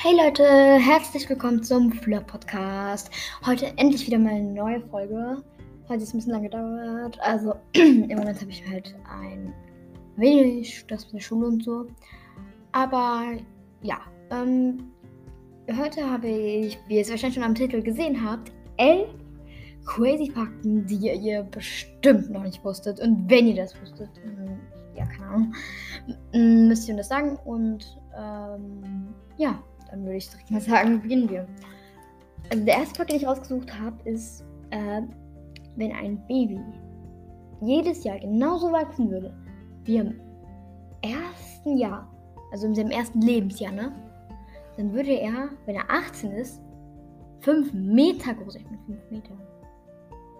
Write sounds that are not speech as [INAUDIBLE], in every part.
Hey Leute, herzlich willkommen zum Fleur Podcast. Heute endlich wieder mal eine neue Folge. Heute ist es ein bisschen lange gedauert. Also [CLEARS THROAT] im Moment habe ich halt ein wenig Stress mit der Schule und so. Aber ja, ähm, heute habe ich, wie ihr es wahrscheinlich schon am Titel gesehen habt, elf crazy Fakten, die ihr bestimmt noch nicht wusstet. Und wenn ihr das wusstet, ja, keine Ahnung, müsst ihr mir das sagen. Und ähm, ja, dann würde ich direkt mal sagen, beginnen wir. Also der erste Fakt, den ich rausgesucht habe, ist, äh, wenn ein Baby jedes Jahr genauso wachsen würde wie im ersten Jahr, also in seinem ersten Lebensjahr, ne? Dann würde er, wenn er 18 ist, 5 Meter groß. Ich bin 5 Meter.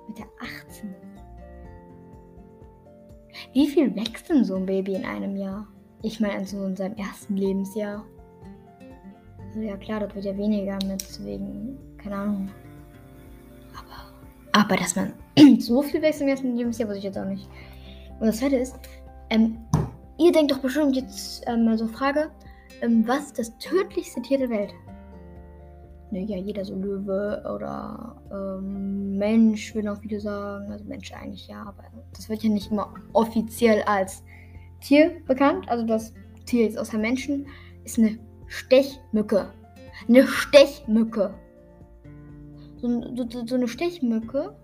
Mit der 18. Wie viel wächst denn so ein Baby in einem Jahr? Ich meine, so in seinem ersten Lebensjahr. Also ja klar, das wird ja weniger mit wegen, keine Ahnung. Aber, aber dass man [CLEARS THROAT] so viel wächst im ersten Lebensjahr, weiß ich jetzt auch nicht. Und das zweite ist, ähm, ihr denkt doch bestimmt jetzt ähm, mal so Frage, ähm, was ist das tödlichste Tier der Welt? Ne, ja, jeder so Löwe oder ähm, Mensch, würden auch viele sagen. Also Mensch eigentlich ja, aber das wird ja nicht immer offiziell als Tier bekannt. Also das Tier ist außer Menschen, ist eine Stechmücke. Eine Stechmücke. So, so, so eine Stechmücke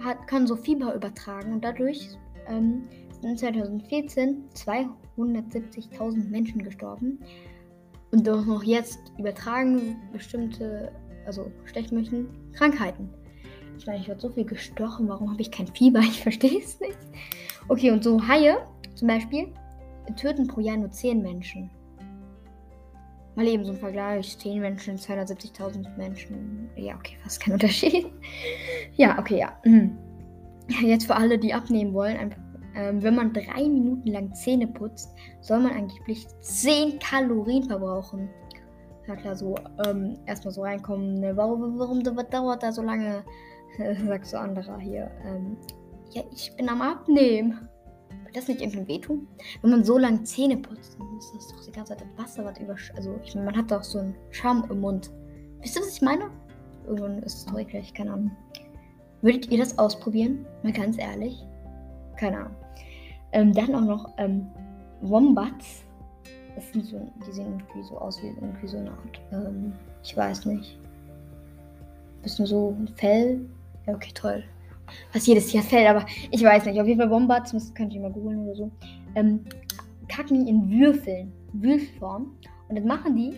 hat, kann so Fieber übertragen und dadurch ähm, sind 2014 270.000 Menschen gestorben. Und auch noch jetzt übertragen bestimmte, also Stechmücken, Krankheiten. Ich meine, ich werde so viel gestochen, warum habe ich kein Fieber? Ich verstehe es nicht. Okay, und so Haie zum Beispiel töten pro Jahr nur 10 Menschen. Mal eben so ein Vergleich. 10 Menschen, 270.000 Menschen. Ja, okay, fast kein [LAUGHS] Unterschied. ja, okay, ja. Mhm. Jetzt für alle, die abnehmen wollen, einfach, ähm, wenn man drei Minuten lang Zähne putzt, soll man angeblich 10 Kalorien verbrauchen. Ja klar, so ähm, erstmal so reinkommen. Ne? Warum, warum dauert da so lange? [LAUGHS] Sagt so anderer hier. Ähm, ja, ich bin am Abnehmen. Wird das nicht irgendwie wehtun? Wenn man so lange Zähne putzt, dann ist das doch die ganze Zeit das Wasser, was über. Also, ich meine, man hat doch so einen Schaum im Mund. Wisst ihr, was ich meine? Irgendwann ist es doch eklig, keine Ahnung. Würdet ihr das ausprobieren? Mal ganz ehrlich. Keine Ahnung. Ähm, dann auch noch ähm, Wombats. Das sind so, die sehen irgendwie so aus wie irgendwie so eine Art. Ähm, ich weiß nicht. Bisschen so ein Fell. Ja, okay, toll was jedes Jahr fällt, aber ich weiß nicht. Auf jeden Fall Wombats, das kann ich mal googeln oder so, ähm, kacken in Würfeln, Würfelform. Und das machen die,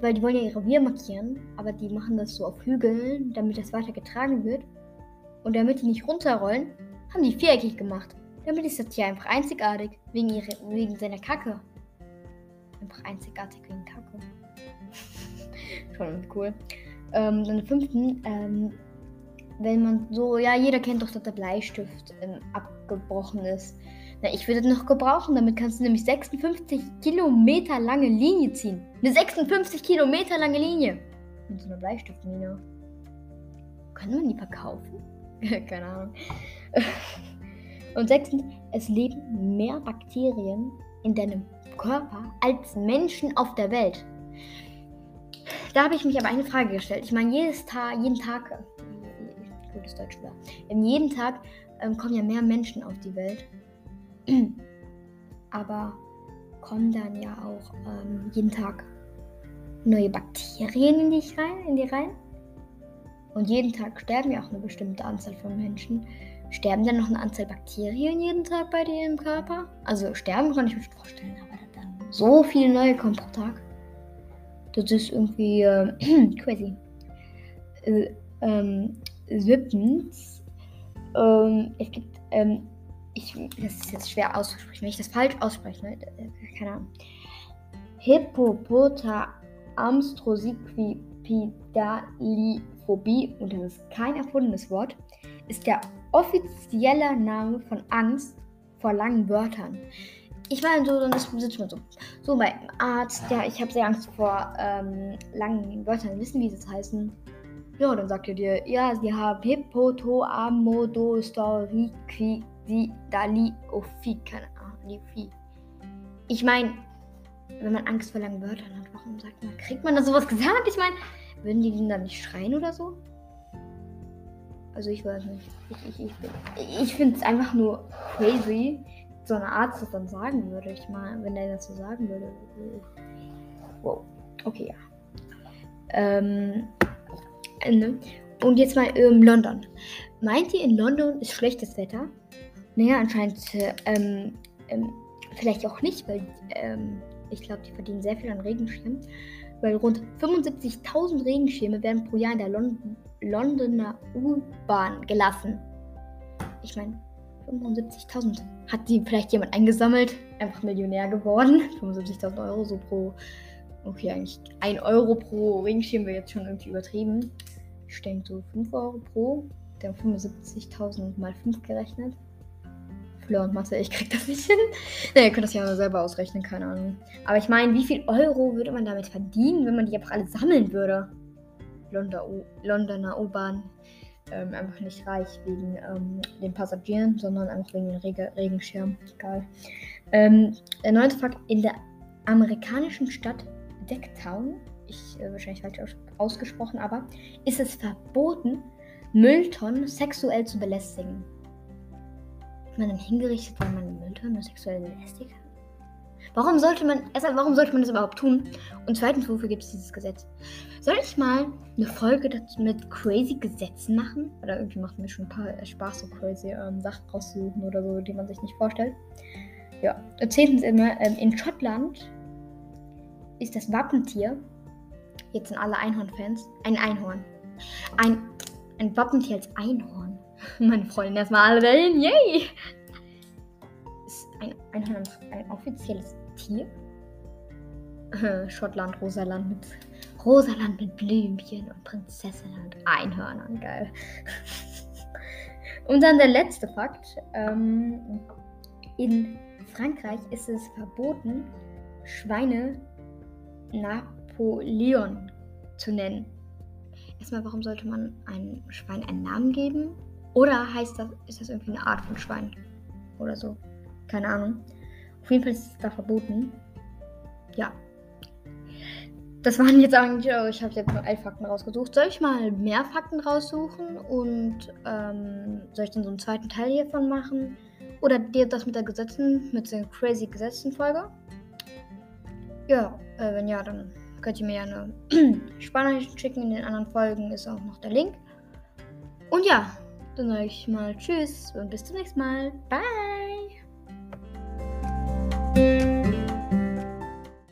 weil die wollen ja ihr Revier markieren, aber die machen das so auf Hügeln, damit das weiter getragen wird. Und damit die nicht runterrollen, haben die viereckig gemacht. Damit ist das Tier einfach einzigartig, wegen, ihre, wegen seiner Kacke. Einfach einzigartig wegen Kacke. [LAUGHS] Schon cool. Ähm, dann fünften, ähm, wenn man so, ja, jeder kennt doch, dass der Bleistift ähm, abgebrochen ist. Na, ich würde noch gebrauchen, damit kannst du nämlich 56 Kilometer lange Linie ziehen. Eine 56 Kilometer lange Linie. Mit so einer Bleistiftmine. Kann man die verkaufen? [LAUGHS] Keine Ahnung. [LAUGHS] Und sechstens, es leben mehr Bakterien in deinem Körper als Menschen auf der Welt. Da habe ich mich aber eine Frage gestellt. Ich meine, jedes Tag, jeden Tag gutes Deutsch war. In jeden Tag ähm, kommen ja mehr Menschen auf die Welt. [CLEARS THROAT] Aber kommen dann ja auch ähm, jeden Tag neue Bakterien in dich rein, in die rein. Und jeden Tag sterben ja auch eine bestimmte Anzahl von Menschen. Sterben dann noch eine Anzahl Bakterien jeden Tag bei dir im Körper? Also sterben kann ich mir vorstellen, aber dann so viele neue kommen pro Tag. Das ist irgendwie äh, [CLEARS THROAT] crazy. Äh, ähm, siebtens, ähm, es gibt, ähm, ich, das ist jetzt schwer auszusprechen, wenn ich das falsch ausspreche, ne? Keine Ahnung. Hippopotamustrosequipedaliphobie, und das ist kein erfundenes Wort, ist der offizielle Name von Angst vor langen Wörtern. Ich meine, so, dann sitzt man so, so beim Arzt, ja, ich habe sehr Angst vor ähm, langen Wörtern. Wissen, wie das heißen? Ja, dann sagt er dir, ja, sie haben Hippotoamodostoriquidaliophie, keine Ahnung, Ich meine, wenn man Angst vor langen Wörtern hat, warum sagt man, kriegt man da sowas gesagt? Ich meine, würden die denn dann nicht schreien oder so? Also ich weiß nicht. Ich, ich, ich, ich finde es einfach nur crazy, so eine Arzt das dann sagen würde. Ich mal, wenn er das so sagen würde. Wow. Okay, ja. Ähm, ne? Und jetzt mal ähm, London. Meint ihr, in London ist schlechtes Wetter? Naja, anscheinend ähm, ähm, vielleicht auch nicht, weil ähm, ich glaube, die verdienen sehr viel an Regenschirmen. Weil rund 75.000 Regenschirme werden pro Jahr in der London Londoner U-Bahn gelassen. Ich meine, 75.000. Hat die vielleicht jemand eingesammelt? Einfach Millionär geworden? [LAUGHS] 75.000 Euro so pro. Okay, eigentlich 1 Euro pro Regenschirm wäre jetzt schon irgendwie übertrieben. Ich denke so 5 Euro pro. Der haben 75.000 mal 5 gerechnet. Fleur und Mathe, ich krieg das nicht hin. Ne, ihr könnt das ja selber ausrechnen, keine Ahnung. Aber ich meine, wie viel Euro würde man damit verdienen, wenn man die einfach alle sammeln würde? Londoner U-Bahn ähm, einfach nicht reich wegen ähm, den Passagieren, sondern einfach wegen den Reg Regenschirm. Egal. Ähm, der neunte Fakt: In der amerikanischen Stadt Decktown, ich äh, wahrscheinlich falsch ausgesprochen, aber ist es verboten, Mülltonnen sexuell zu belästigen. Ist man dann hingerichtet, weil man Mülltonnen sexuell belästigt hat? Warum sollte man, erstmal, warum sollte man das überhaupt tun? Und zweitens, wofür gibt es dieses Gesetz? Soll ich mal eine Folge dazu mit crazy Gesetzen machen? Oder irgendwie macht mir schon ein paar äh, Spaß, so crazy ähm, Sachen rauszusuchen oder so, die man sich nicht vorstellt. Ja, sie immer, ähm, in Schottland ist das Wappentier, jetzt sind alle Einhorn-Fans, ein Einhorn. Ein, ein Wappentier als Einhorn. [LAUGHS] Meine Freunde erstmal alle dahin, yay! Ist ein Einhorn ein offizielles Tier? Schottland, Rosaland mit Rosaland mit Blümchen und Prinzessin und Einhörnern. Geil. [LAUGHS] und dann der letzte Fakt. Ähm, in Frankreich ist es verboten, Schweine Napoleon zu nennen. Erstmal, warum sollte man einem Schwein einen Namen geben? Oder heißt das, ist das irgendwie eine Art von Schwein? Oder so. Keine Ahnung. Auf jeden Fall ist es da verboten. Ja. Das waren jetzt eigentlich, oh, ich habe jetzt nur elf Fakten rausgesucht. Soll ich mal mehr Fakten raussuchen und ähm, soll ich dann so einen zweiten Teil hiervon machen? Oder dir das mit der Gesetzen, mit den crazy Gesetzen-Folge? Ja, äh, wenn ja, dann könnt ihr mir ja eine [CLEARS THROAT] Sprachnachricht schicken. In den anderen Folgen ist auch noch der Link. Und ja, dann sage ich mal Tschüss und bis zum nächsten Mal. Bye!